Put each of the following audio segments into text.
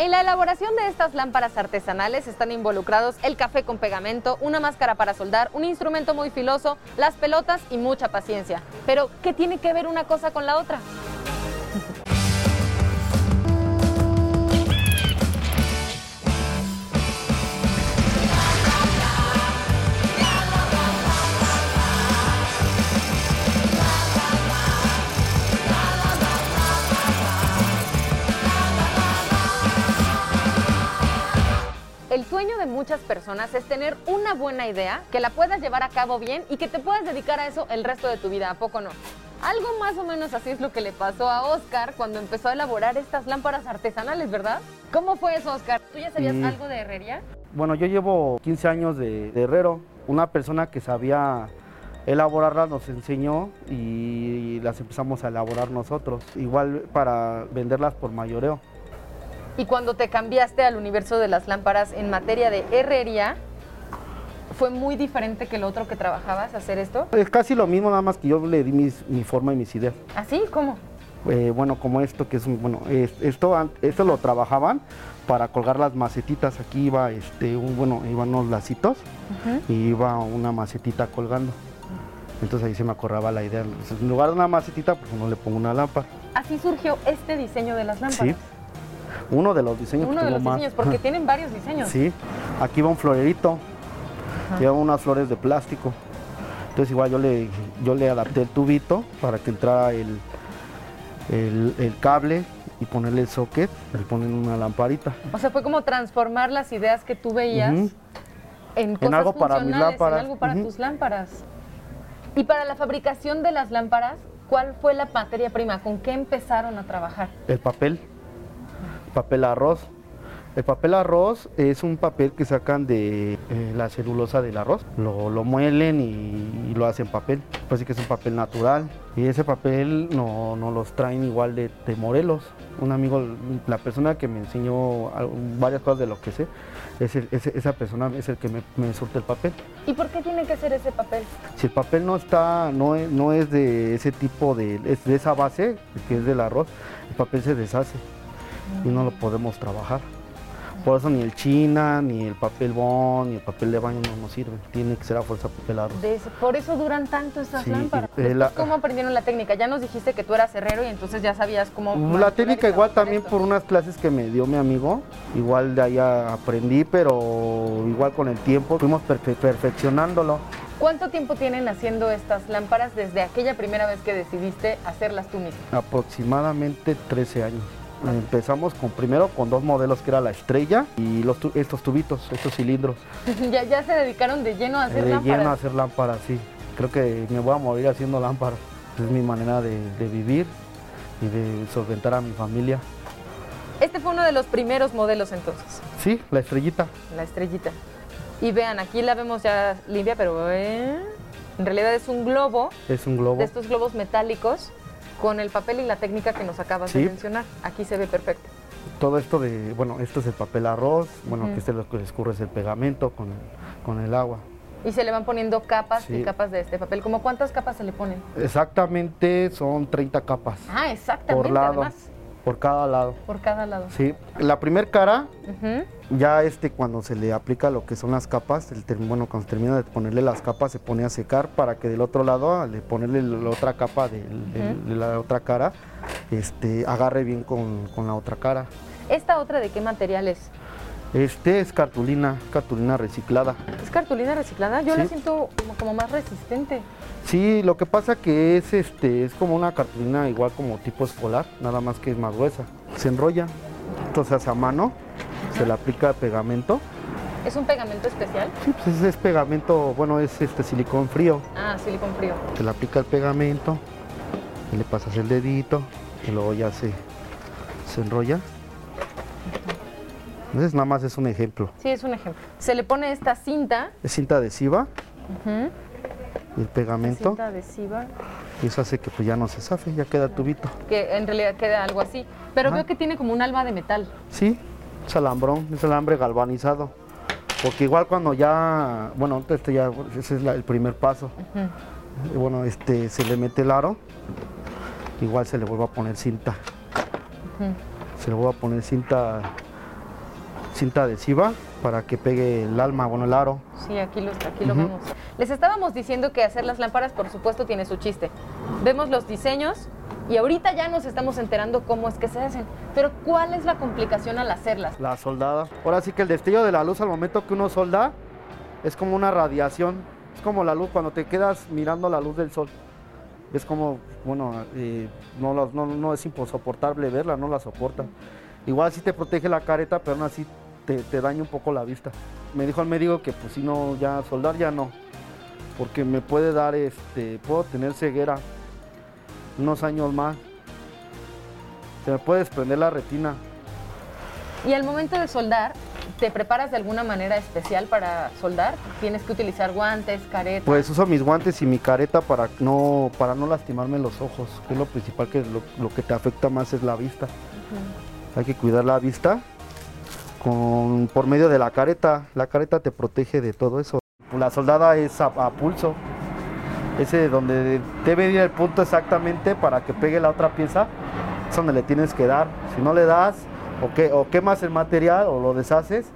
En la elaboración de estas lámparas artesanales están involucrados el café con pegamento, una máscara para soldar, un instrumento muy filoso, las pelotas y mucha paciencia. Pero, ¿qué tiene que ver una cosa con la otra? Muchas personas es tener una buena idea, que la puedas llevar a cabo bien y que te puedas dedicar a eso el resto de tu vida, ¿a poco no? Algo más o menos así es lo que le pasó a Oscar cuando empezó a elaborar estas lámparas artesanales, ¿verdad? ¿Cómo fue eso, Oscar? ¿Tú ya sabías Mm. algo de herrería? Bueno, yo llevo 15 años de, de herrero. Una persona que sabía elaborarlas nos enseñó y las empezamos a elaborar nosotros. Igual para venderlas por mayoreo. Y cuando te cambiaste al universo de las lámparas en materia de herrería, ¿fue muy diferente que lo otro que trabajabas hacer esto? Es casi lo mismo, nada más que yo le di mis- mi forma y mis ideas. ¿Así? ¿Cómo? Eh, bueno, como esto que es un, bueno, es- esto, esto lo trabajaban para colgar las macetitas. Aquí iba, este, un, bueno, iban unos lacitos y iba una macetita colgando. Entonces ahí se me acordaba la idea. Entonces, en lugar de una macetita, pues uno le pongo una lámpara. Así surgió este diseño de las lámparas. Sí. Uno de los diseños Uno que de los más. diseños, porque tienen varios diseños. Sí, aquí va un florerito. Lleva unas flores de plástico. Entonces igual yo le, yo le adapté el tubito para que entrara el, el, el cable y ponerle el socket y poner una lamparita. O sea, fue como transformar las ideas que tú veías en cosas algo para mis funcionales, lámparas. en algo para tus lámparas. Y para la fabricación de las lámparas, ¿cuál fue la materia prima? ¿Con qué empezaron a trabajar? El papel, papel arroz. El papel arroz es un papel que sacan de eh, la celulosa del arroz. Lo, lo muelen y, y lo hacen papel. Pues sí que es un papel natural. Y ese papel no, no los traen igual de, de Morelos. Un amigo, la persona que me enseñó varias cosas de lo que sé, es el- ese- esa persona es el que me, me surte el papel. ¿Y por qué tiene que ser ese papel? Si el papel no está, no es, no es de ese tipo de, es de esa base, que es del arroz, el papel se deshace y no lo podemos trabajar. Por eso ni el china, ni el papel bond, ni el papel de baño no nos sirven. Tiene que ser a fuerza papel arroz. De ese- por eso duran tanto estas Sí, lámparas. eh, la- ¿Cómo aprendieron la técnica? Ya nos dijiste que tú eras herrero y entonces ya sabías cómo... La técnica igual también esto. por unas clases que me dio mi amigo, igual de ahí aprendí, pero igual con el tiempo fuimos perfe- perfeccionándolo. ¿Cuánto tiempo tienen haciendo estas lámparas desde aquella primera vez que decidiste hacerlas tú mismo? aproximadamente 13 años. Empezamos con primero con dos modelos que era la estrella y los tu- estos tubitos, estos cilindros. ya, ya se dedicaron de lleno a hacer de lámparas. lleno a hacer lámparas, sí. Creo que me voy a morir haciendo lámparas. Es mi manera de, de vivir y de solventar a mi familia. Este fue uno de los primeros modelos entonces, Sí, la estrellita. la estrellita. Y vean, aquí la vemos ya limpia, pero eh, en realidad es un globo Es un globo. de estos globos metálicos con el papel y la técnica que nos acabas de mencionar. Aquí se ve perfecto. Todo esto de, bueno, esto es el papel arroz, bueno, Ujú. que este lo que se escurre es el pegamento con, con el agua. Y se le van poniendo capas y capas de este papel. ¿Cómo cuántas capas se le ponen? Exactamente son 30 capas Ah, exactamente, por lado, además, por cada lado. por cada lado. Sí, la primer cara. Ya este cuando se le aplica lo que son las capas, el bueno, cuando se termina de ponerle las capas se pone a secar para que del otro lado, al de ponerle la otra capa del- de, la otra cara, este, agarre bien con, con la otra cara. ¿Esta otra de qué material es? Este es cartulina, cartulina reciclada. ¿Es cartulina reciclada? Yo la siento como, como más resistente. Sí, lo que pasa que es este, es como una cartulina igual como tipo escolar, nada más que es más gruesa. Se enrolla, entonces a mano, se le aplica pegamento. ¿Es un pegamento especial? Sí, pues es, es pegamento, bueno, es este silicón frío. Ah, silicón frío. Se le aplica el pegamento, y le pasas el dedito y luego ya se, se enrolla. Entonces nada más es un ejemplo. Sí, es un ejemplo. Se le pone esta cinta, Es cinta adhesiva y el pegamento cinta adhesiva, y eso hace que pues ya no se zafe, ya queda tubito. que en realidad queda algo así. Pero Ajá. veo que tiene como un alba de metal. Sí, es alambrón, es alambre galvanizado. Porque igual cuando ya, bueno, este ya, ese es la- el primer paso. Y bueno, este se le mete el aro, igual se le vuelve a poner cinta. Se le vuelve a poner cinta cinta adhesiva para que pegue el alma, bueno, el aro. Sí, aquí lo, aquí lo vemos. Les estábamos diciendo que hacer las lámparas, por supuesto, tiene su chiste. Vemos los diseños y ahorita ya nos estamos enterando cómo es que se hacen. Pero ¿cuál es la complicación al hacerlas? La soldada. Ahora sí que el destello de la luz al momento que uno solda es como una radiación. Es como la luz cuando te quedas mirando la luz del sol. Es como, bueno, eh, no, no, no, es insoportable verla, no la soportan. Igual sí te protege la careta, pero aún así te, te, daña un poco la vista. Me dijo el médico que pues si no, ya soldar ya no, porque me puede dar, este, puedo tener ceguera unos años más. Se me puede desprender la retina. Y al momento de soldar, ¿te preparas de alguna manera especial para soldar? ¿Tienes que utilizar guantes, careta? Pues uso mis guantes y mi careta para no, para no lastimarme los ojos, que es lo principal, que lo, que te afecta más es la vista. Hay que cuidar la vista con, por medio de la careta. La careta te protege de todo eso. La soldada es a, pulso. Ese donde debe ir el punto exactamente para que pegue la otra pieza, es donde le tienes que dar. Si no le das, o, que, o quemas el material o lo deshaces,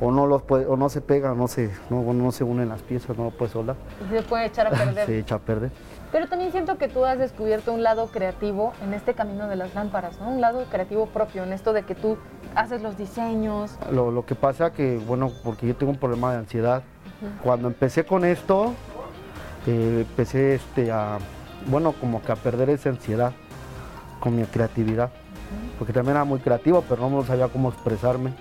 o no los puede, o no se pega, no se, no, no se unen las piezas, no lo puedes soldar. Se puede echar a perder. se echa a perder. Pero también siento que tú has descubierto un lado creativo en este camino de las lámparas, ¿no? Un lado creativo propio, en esto de que tú haces los diseños. Lo, lo que pasa que, bueno, porque yo tengo un problema de ansiedad. Cuando empecé con esto, eh, empecé este, a, bueno, como que a perder esa ansiedad con mi creatividad. Porque también era muy creativo, pero no sabía cómo expresarme.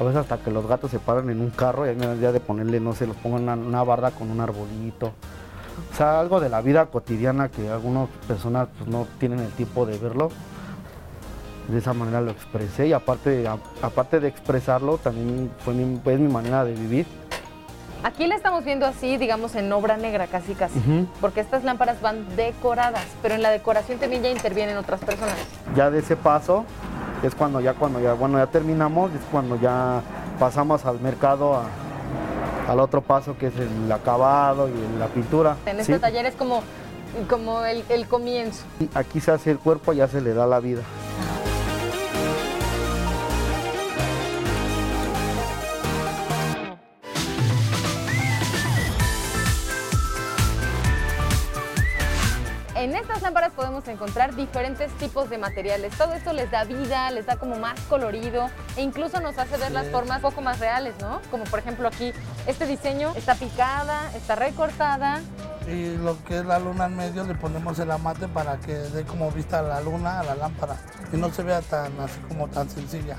A veces hasta que los gatos se paran en un carro y a mí me da de ponerle, no sé, los pongo en una barda con un arbolito o sea, algo de la vida cotidiana que algunas personas pues, no tienen el tiempo de verlo. De esa manera lo expresé y aparte, aparte de expresarlo, también fue mi, es mi manera de vivir. Aquí la estamos viendo así, digamos, en obra negra casi casi, porque estas lámparas van decoradas, pero en la decoración también ya intervienen otras personas. Ya de ese paso es cuando ya cuando ya bueno ya terminamos, es cuando ya pasamos al mercado a, al otro paso que es el acabado y la pintura. En este taller es como, como el, el comienzo. Aquí se hace el cuerpo, ya se le da la vida. Lámparas podemos encontrar diferentes tipos de materiales. Todo esto les da vida, les da como más colorido e incluso nos hace ver las formas un poco más reales, ¿no? Como por ejemplo aquí, este diseño está picada, está recortada. Y lo que es la luna en medio le ponemos el amate para que dé como vista a la luna a la lámpara y no se vea tan así como tan sencilla.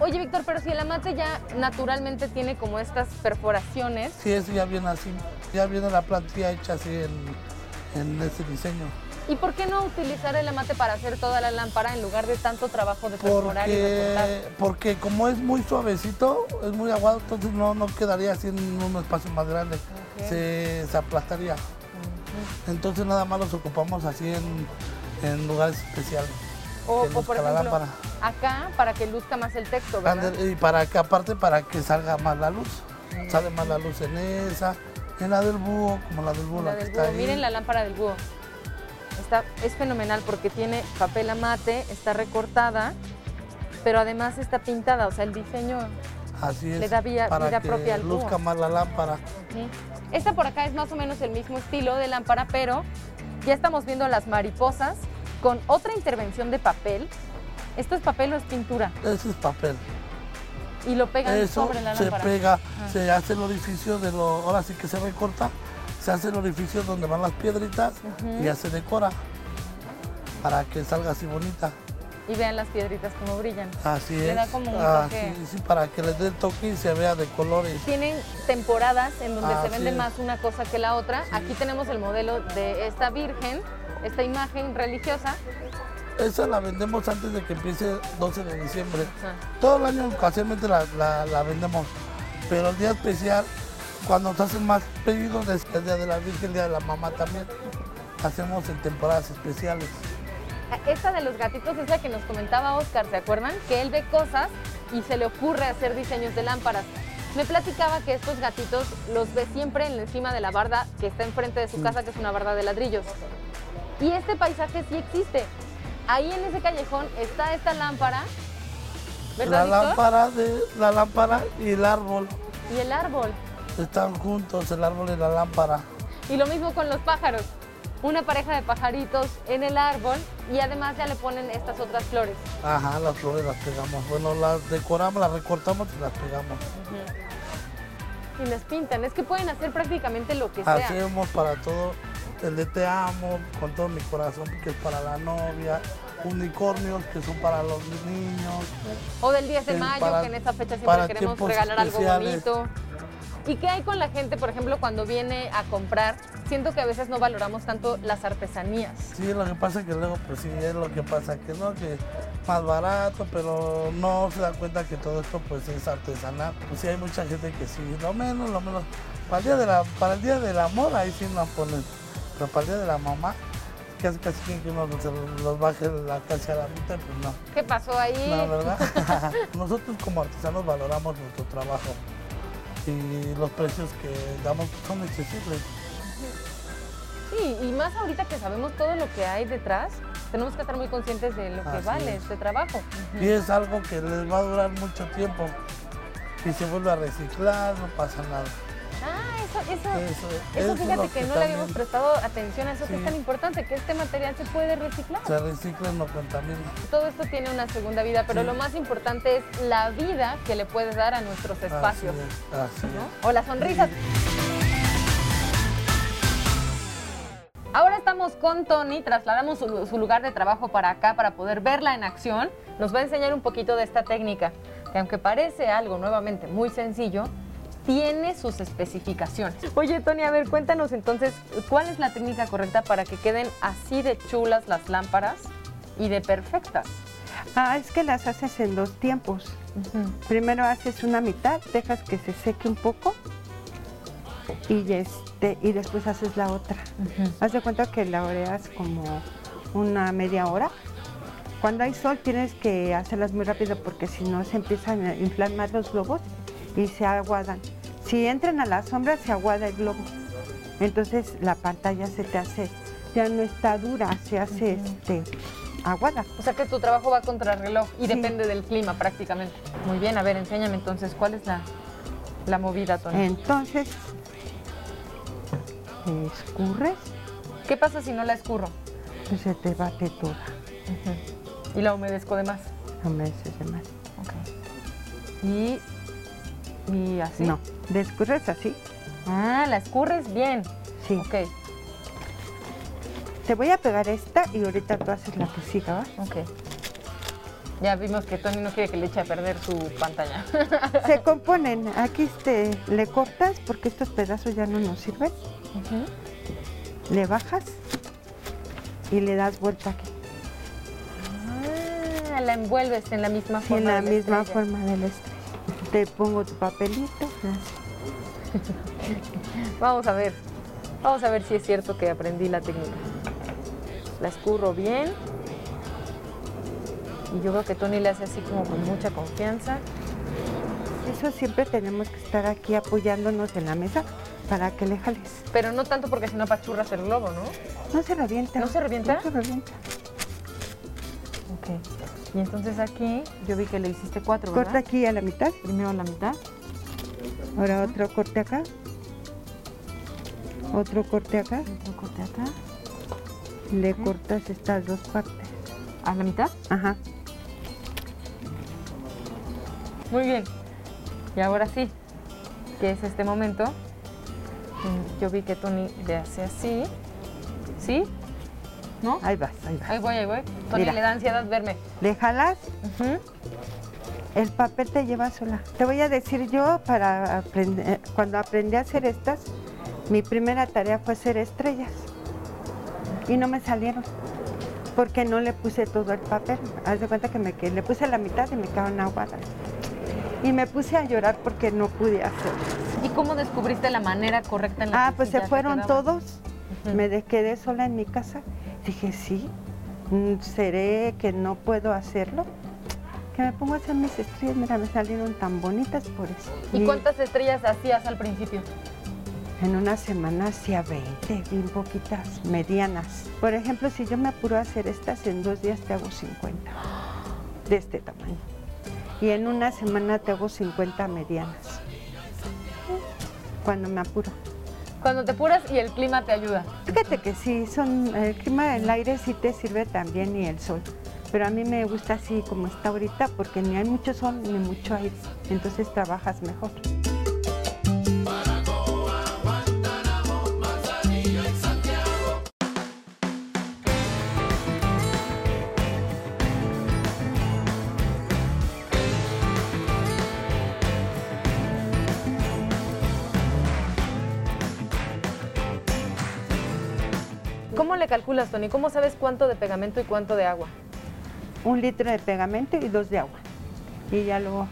Oye, Víctor, pero si el amate ya naturalmente tiene como estas perforaciones. Sí, eso ya viene así. Ya viene la plantilla hecha así en en ese diseño. ¿Y por qué no utilizar el amate para hacer toda la lámpara en lugar de tanto trabajo de perforar y recortar? Porque como es muy suavecito, es muy aguado, entonces no, no quedaría así en un espacio más grande, se, aplastaría. Entonces nada más los ocupamos así en, lugares especiales. O, por ejemplo, acá para que luzca más el texto, ¿verdad? Y para que aparte para que salga más la luz. Sale más la luz en esa, en la del búho, como la del búho. La, del búho. Miren la lámpara del búho. Está, es fenomenal porque tiene papel amate, está recortada, pero además está pintada, o sea, el diseño Así es, le da vida, para propia al luzca más la lámpara. Esta por acá es más o menos el mismo estilo de lámpara, pero ya estamos viendo las mariposas con otra intervención de papel. ¿Esto es papel o es pintura? Eso es papel. Y lo pegan sobre la lámpara. Se pega, se hace el orificio de lo, ahora sí que se recorta, se hace el orificio donde van las piedritas y ya se decora para que salga así bonita. Y vean las piedritas como brillan. Así es. da como un toque. Sí, para que les dé el toque y se vea de colores. Tienen temporadas en donde se vende más una cosa que la otra. Aquí tenemos el modelo de esta virgen, esta imagen religiosa, esa la vendemos antes de que empiece el 12 de diciembre. Todo el año ocasionalmente la, vendemos, pero el día especial, cuando se hacen más pedidos, es el Día de la Virgen, el Día de la Mamá también, hacemos en temporadas especiales. Esta de los gatitos es la que nos comentaba Oscar, ¿se acuerdan? Que él ve cosas y se le ocurre hacer diseños de lámparas. Me platicaba que estos gatitos los ve siempre encima de la barda que está enfrente de su casa, que es una barda de ladrillos. Y este paisaje sí existe ahí en ese callejón está esta lámpara ¿Verdad, la Víctor? lámpara de la lámpara y el árbol Y el árbol. Están juntos, el árbol y la lámpara. Y lo mismo con los pájaros. Una pareja de pajaritos en el árbol y además ya le ponen estas otras flores. Ajá, las flores las pegamos. Bueno, las decoramos, las recortamos y las pegamos. Y las pintan. Es que pueden hacer prácticamente lo que sea. Hacemos para todo el de te amo, con todo mi corazón, que es para la novia. Unicornios, que son para los niños. O del 10 de mayo, para- que en esa fecha siempre queremos regalar algo bonito. ¿Y qué hay con la gente, por ejemplo, cuando viene a comprar? Siento que a veces no valoramos tanto las artesanías. Sí, lo que pasa es que luego, pues sí, es lo que pasa, que no, que más barato, pero no se da cuenta que todo esto pues es artesanal. Pues sí, hay mucha gente que sí, lo menos, lo menos. Para el día, de la, para el día del amor, ahí sí nos ponen, pero para el día de la mamá, casi casi quieren que uno se los baje la casi a la mitad, pues no. ¿Qué pasó ahí? No, ¿verdad? Nosotros como artesanos valoramos nuestro trabajo y los precios que damos son accesibles. Sí, y más ahorita que sabemos todo lo que hay detrás, tenemos que estar muy conscientes de lo que Así vale es. este trabajo. Y es algo que les va a durar mucho tiempo. Y se vuelve a reciclar, no pasa nada. Ah, eso, eso, Eso, eso eso es fíjate que, que no le habíamos prestado atención a eso que es tan importante, que este material se puede reciclar. Se recicla y no contamina. Todo esto tiene una segunda vida, pero Sí. lo más importante es la vida que le puedes dar a nuestros espacios. Así es, así ¿no? O las sonrisas. Ahora estamos con Tony, trasladamos su, su lugar de trabajo para acá para poder verla en acción. Nos va a enseñar un poquito de esta técnica, que aunque parece algo nuevamente muy sencillo, tiene sus especificaciones. Oye, Tony, a ver, cuéntanos entonces, ¿cuál es la técnica correcta para que queden así de chulas las lámparas y de perfectas? Ah, es que las haces en dos tiempos. Primero haces una mitad, dejas que se seque un poco y este y después haces la otra. Haz de cuenta que la oreas como una media hora. Cuando hay sol tienes que hacerlas muy rápido porque si no se empiezan a inflar más los globos y se aguadan. Si entran a la sombra se aguada el globo. Entonces la pantalla se te hace, ya no está dura, se hace este aguada. O sea que tu trabajo va contra reloj y Sí. depende del clima prácticamente. Muy bien, a ver, enséñame entonces, ¿cuál es la, la movida, Tony? Entonces, escurres, ¿Qué pasa si no la escurro pues se te bate toda. y la humedezco de más? Me haces de más. Y, y así. No, de escurres así. Ah, la escurres bien. Sí. Ok, Te voy a pegar esta y ahorita tú haces la que siga, ¿va? ok. Ya vimos que Tony no quiere que le eche a perder su pantalla. Se componen. Aquí este, le cortas porque estos pedazos ya no nos sirven. Le bajas y le das vuelta aquí. Ah, la envuelves en la misma Sí, forma. en la de la misma estrella. forma de la estrella. Te pongo tu papelito. Vamos a ver. Vamos a ver si es cierto que aprendí la técnica. La escurro bien. Y yo creo que Tony le hace así como con mucha confianza. Eso siempre tenemos que estar aquí apoyándonos en la mesa para que le jales. Pero no tanto porque si no apachurras el globo, ¿no? No se revienta. ¿No se revienta? No se revienta. Ok. Y entonces aquí yo vi que le hiciste cuatro, ¿verdad? Corta aquí a la mitad. Primero la mitad. Ahora otro corte acá. Otro corte acá. Otro corte acá. Le cortas estas dos partes. ¿A la mitad? Ajá. Muy bien. Y ahora sí, que es este momento. mm, Yo vi que Tony le hace así. ¿Sí? ¿No? Ahí vas, ahí vas. Ahí voy, ahí voy. Tony Mira. le da ansiedad verme. Le jalas, el papel te lleva sola. Te voy a decir yo, para aprender, cuando aprendí a hacer estas, mi primera tarea fue hacer estrellas. Y no me salieron. Porque no le puse todo el papel. Haz de cuenta que, me, que le puse la mitad y me quedaron aguadas. Y me puse a llorar porque no pude hacerlo. ¿Y cómo descubriste la manera correcta en la Ah, que pues se fueron todos. Me quedé sola en mi casa. Dije, sí, mm, ¿seré que no puedo hacerlo? Que me pongo a hacer mis estrellas, mira, me salieron tan bonitas por eso. ¿Y cuántas estrellas hacías al principio? En una semana hacía 20, bien poquitas, medianas. Por ejemplo, si yo me apuro a hacer estas, en dos días te hago 50, de este tamaño. y en una semana te hago 50 medianas. Cuando me apuro. Cuando te apuras y el clima te ayuda. Fíjate que sí, son, el clima del aire sí te sirve también y el sol. Pero a mí me gusta así como está ahorita porque ni hay mucho sol ni mucho aire. Entonces trabajas mejor. ¿Cómo le calculas, Tony? ¿Cómo sabes cuánto de pegamento y cuánto de agua? Un litro de pegamento y dos de agua. Y ya lo,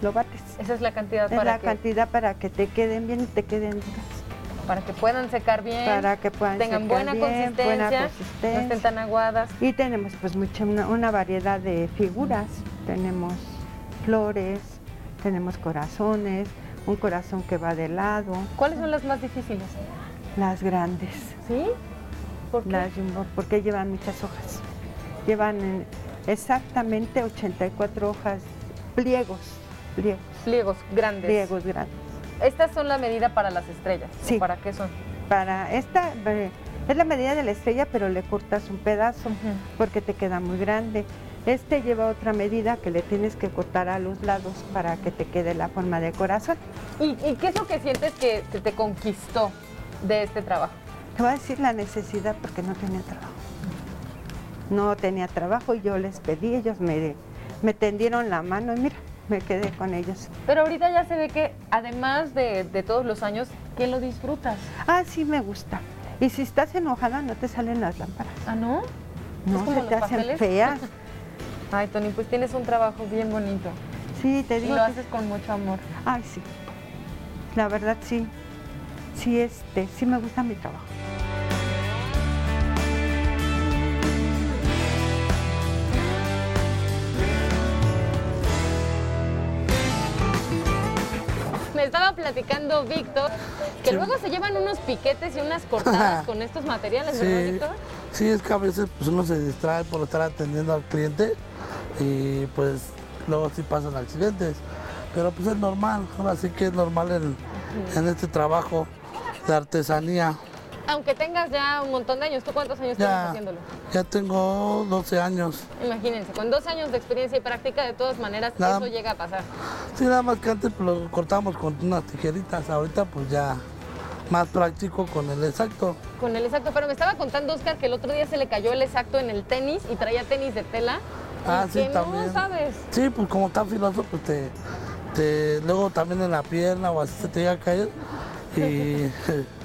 lo bates. Esa es la cantidad Es para la que, cantidad para que te queden bien y te queden duras. para que puedan secar bien, Para que puedan tengan secar buena, bien, consistencia, buena no estén consistencia. tan aguadas. Y tenemos pues mucha, una, una variedad de figuras. Tenemos flores, tenemos corazones, un corazón que va de lado, ¿Cuáles son las más difíciles? las grandes, ¿Sí? ¿Por qué? las jumbo, porque llevan muchas hojas. Llevan eh, exactamente 84 hojas, pliegos, pliegos, Pliegos grandes. pliegos grandes. Estas son la medida para las estrellas. ¿o Sí. ¿Para qué son? Para esta es la medida de la estrella, pero le cortas un pedazo porque te queda muy grande. Este lleva otra medida que le tienes que cortar a los lados para que te quede la forma de corazón. ¿Y, y qué es lo que sientes que, que te conquistó de este trabajo? Te voy a decir la necesidad porque no tenía trabajo. No tenía trabajo y yo les pedí, ellos me, me tendieron la mano y mira, me quedé con ellos. Pero ahorita ya se ve que además de, de todos los años, que lo disfrutas. Ah, sí me gusta. Y si estás enojada no te salen las lámparas. ¿Ah, no? No, se te hacen feas. Ay, Tony, pues tienes un trabajo bien bonito. Sí, te Y digo. lo que- haces con mucho amor. Ay, sí. La verdad sí. Sí, este, sí me gusta mi trabajo. Estaba platicando Víctor que Sí. luego se llevan unos piquetes y unas cortadas con estos materiales, ¿verdad, Sí, Víctor? sí, es que a veces pues, uno se distrae por estar atendiendo al cliente y pues luego sí pasan accidentes. Pero pues es normal, ahora sí que es normal en, en este trabajo de artesanía. Aunque tengas ya un montón de años, ¿tú cuántos años tienes Ya, haciéndolo? ya tengo 12 años. Imagínense, con dos años de experiencia y práctica, de todas maneras, Nada- eso llega a pasar. Sí, nada más que antes pues, lo cortábamos con unas tijeritas, ahorita pues ya más práctico con el exacto. Con el exacto, pero me estaba contando Oscar que el otro día se le cayó el exacto en el tenis y traía tenis de tela. Ah, sí, que también. no sabes. Sí, pues como está filoso, pues te, te- luego también en la pierna o así se te llega a caer y,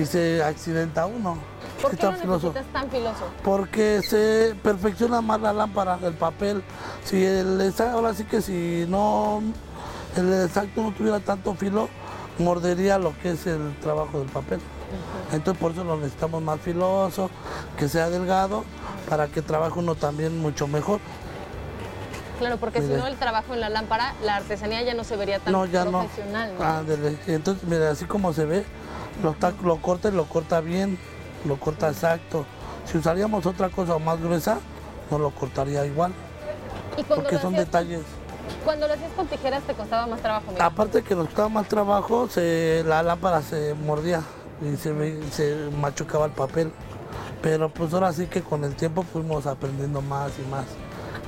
y se accidenta uno. ¿Por qué filoso. tan filoso? Porque se perfecciona más la lámpara, el papel. Si el exa- ahora sí que si no el exacto no tuviera tanto filo, mordería lo que es el trabajo del papel. Entonces por eso lo necesitamos más filoso, que sea delgado, para que trabaje uno también mucho mejor. Claro, porque si no el trabajo en la lámpara, la artesanía ya no se vería tan No, ya profesional. ¿no? Entonces, mira, así como se ve, lo, corta y lo corta bien, lo corta exacto. Si usaríamos otra cosa más gruesa, no lo cortaría igual, y porque son hacías, detalles. cuando lo hacías con tijeras te costaba más trabajo. mira. Aparte que nos costaba más trabajo, se- la lámpara se mordía y se, se machucaba el papel. Pero pues ahora sí que con el tiempo fuimos aprendiendo más y más,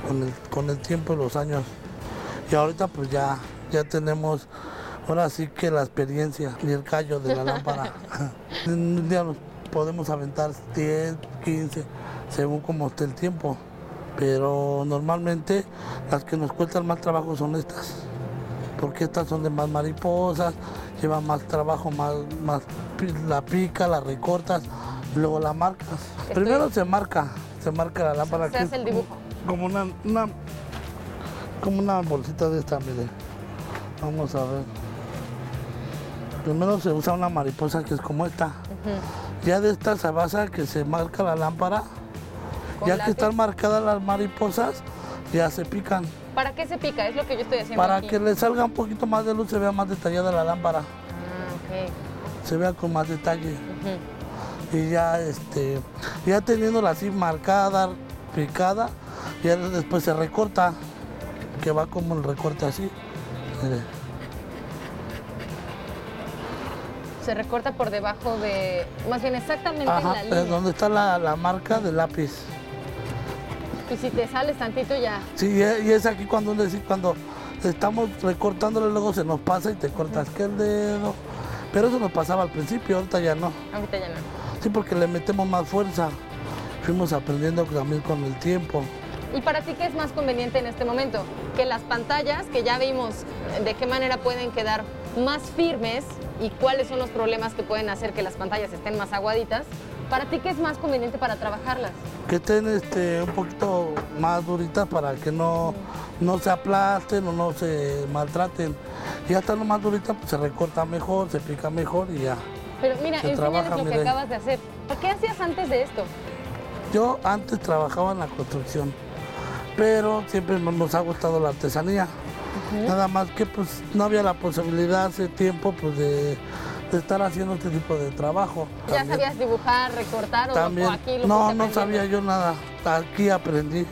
con el, con el tiempo y los años. Y ahorita pues ya, ya tenemos, ahora sí que la experiencia y el callo de la lámpara. Un día nos podemos aventar 10, 15, según como esté el tiempo. Pero normalmente las que nos cuestan más trabajo son estas porque estas son de más mariposas, llevan más trabajo, más, más la pica, la recortas, luego la marcas. Primero se marca, se marca la lámpara. Se hace es el dibujo. Como una, una- como una bolsita de esta, mire. Vamos a ver. Primero se usa una mariposa que es como esta. Ya de esta se basa que se marca la lámpara. Ya que están marcadas las mariposas, ya se pican. ¿Para qué se pica? Es lo que yo estoy haciendo Para aquí. que le salga un poquito más de luz, se vea más detallada la lámpara, Ah, ok. se vea con más detalle. Y ya, este, ya teniéndola así marcada, picada, ya después se recorta. que va como el recorte así. Mire. Se recorta por debajo de, más bien exactamente en la línea. donde está la, la marca del lápiz. Y si te sales tantito ya. Sí, y es- y es aquí cuando cuando estamos recortándole, luego se nos pasa y te cortas que el dedo. Pero eso nos pasaba al principio, ahorita ya no. Ahorita ya no. Sí, porque le metemos más fuerza. Fuimos aprendiendo también con el tiempo. ¿Y para ti qué es más conveniente en este momento? Que las pantallas, que ya vimos de qué manera pueden quedar más firmes y cuáles son los problemas que pueden hacer que las pantallas estén más aguaditas. ¿Para ti qué es más conveniente para trabajarlas? Que estén este, un poquito más duritas para que no, no se aplasten o no se maltraten. Y ya estando más duritas, pues se recorta mejor, se pica mejor y ya. Pero mira, Se trabaja, lo que mire. acabas de hacer. ¿Qué hacías antes de esto? Yo antes trabajaba en la construcción, pero siempre no- nos ha gustado la artesanía. Nada más que pues no había la posibilidad hace tiempo pues de, de estar haciendo este tipo de trabajo. ¿Ya También- sabías dibujar, recortar o- También. o aquí lo no, no sabía yo nada. Aquí aprendí.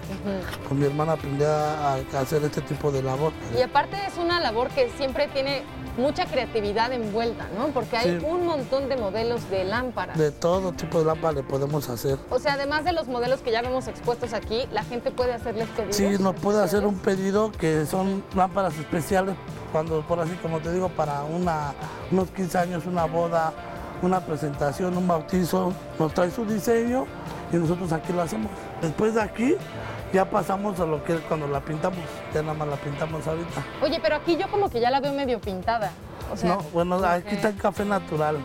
Con mi hermana aprendí a, a hacer este tipo de labor. Y aparte es una labor que siempre tiene mucha creatividad envuelta, ¿no? Porque hay Sí. un montón de modelos de lámparas. De todo tipo de lámpara le podemos hacer. O sea, además de los modelos que ya vemos expuestos aquí, la gente puede hacerles pedidos. Sí, nos puede hacer un pedido que son lámparas especiales, cuando por así como te digo, para una, unos 15 años, una boda, una presentación, un bautizo, nos trae su diseño y nosotros aquí lo hacemos. Después de aquí ya pasamos a lo que es cuando la pintamos, ya nada más la pintamos ahorita. Oye, pero aquí yo como que ya la veo medio pintada. O sea, no, bueno, aquí está el café natural.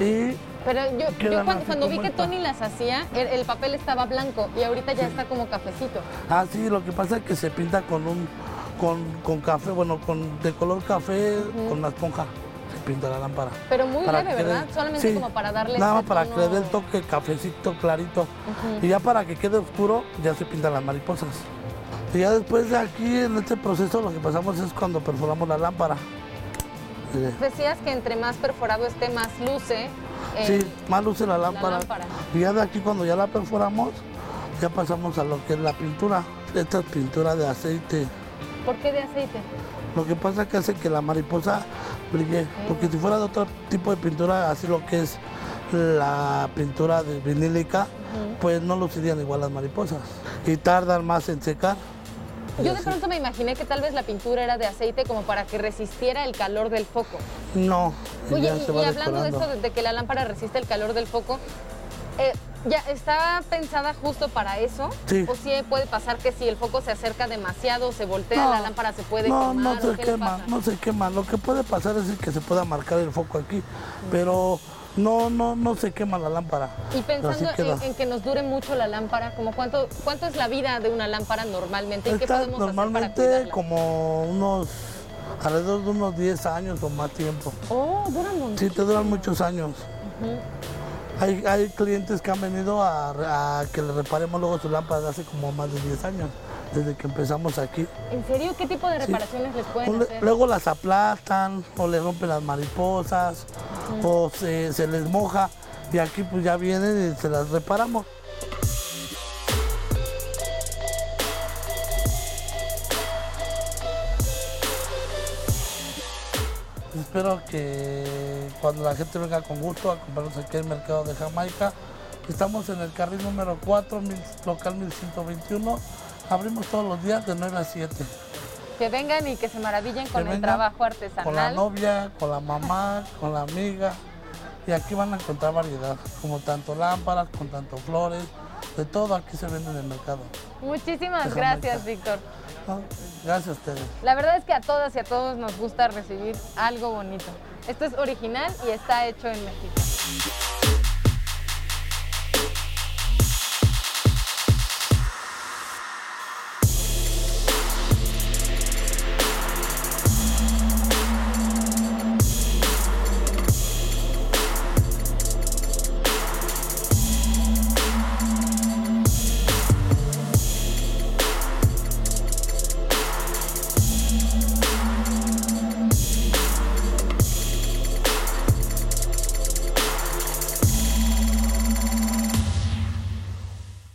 Y Pero yo, cuando, vi que. Tony las hacía, el, el papel estaba blanco y ahorita ya está como cafecito. Ah, sí, lo que pasa es que se pinta con un con, con café, bueno, con de color café, con una esponja. Pinta la lámpara. Pero muy Para leve, ¿verdad? quede- Solamente sí, como para darle Nada más para que le dé el tono- toque cafecito clarito. Y ya para que quede oscuro, ya se pintan las mariposas. Y ya después de aquí, en este proceso, lo que pasamos es cuando perforamos la lámpara. Mire. Decías que entre más perforado esté, más luce. eh, Sí, más luce la lámpara. lámpara. Y ya de aquí, cuando ya la perforamos, ya pasamos a lo que es la pintura. Esta es pintura de aceite. ¿Por qué de aceite? Lo que pasa es que hace que la mariposa brille. Porque si fuera de otro tipo de pintura, así lo que es la pintura de vinílica, pues no lucirían igual las mariposas. Y tardan más en secar. Yo de pronto me imaginé que tal vez la pintura era de aceite como para que resistiera el calor del foco. No, Oye, y, hablando de eso, de, de que la lámpara resiste el calor del foco, eh, ¿ya está pensada justo para eso? Sí. ¿O sí puede pasar que si el foco se acerca demasiado, se voltea, la lámpara se puede no, quemar? no ¿o se quema, no se quema. Lo que puede pasar es que se pueda marcar el foco aquí, pero no, no, no se quema la lámpara. Y pensando en, en que nos dure mucho la lámpara, como cuánto, ¿cuánto es la vida de una lámpara normalmente? ¿Y qué podemos hacer para normalmente cuidarla? como unos, alrededor de unos 10 años o más tiempo. Oh, dura un montón. Sí, te duran muchos años. Hay, hay clientes que han venido a, a que le reparemos luego su lámpara de hace como más de 10 años, desde que empezamos aquí. ¿En serio? ¿Qué tipo de Sí. reparaciones les pueden Le- hacer? Luego las aplastan o le rompen las mariposas o se, se les moja y aquí pues ya vienen y se las reparamos. Espero que cuando la gente venga con gusto a comprarnos aquí en el mercado de Jamaica. Estamos en el carril número 4, mil- local 1121. Abrimos todos los días de 9 a 7. Que vengan y que se maravillen con Que el trabajo artesanal. Con la novia, con la mamá, con la amiga. Y aquí van a encontrar variedad, como tanto lámparas, con tanto flores, de todo aquí se vende en el mercado. Muchísimas gracias. Víctor. Gracias a ustedes. La verdad es que a todas y a todos nos gusta recibir algo bonito. Esto es original y está hecho en México.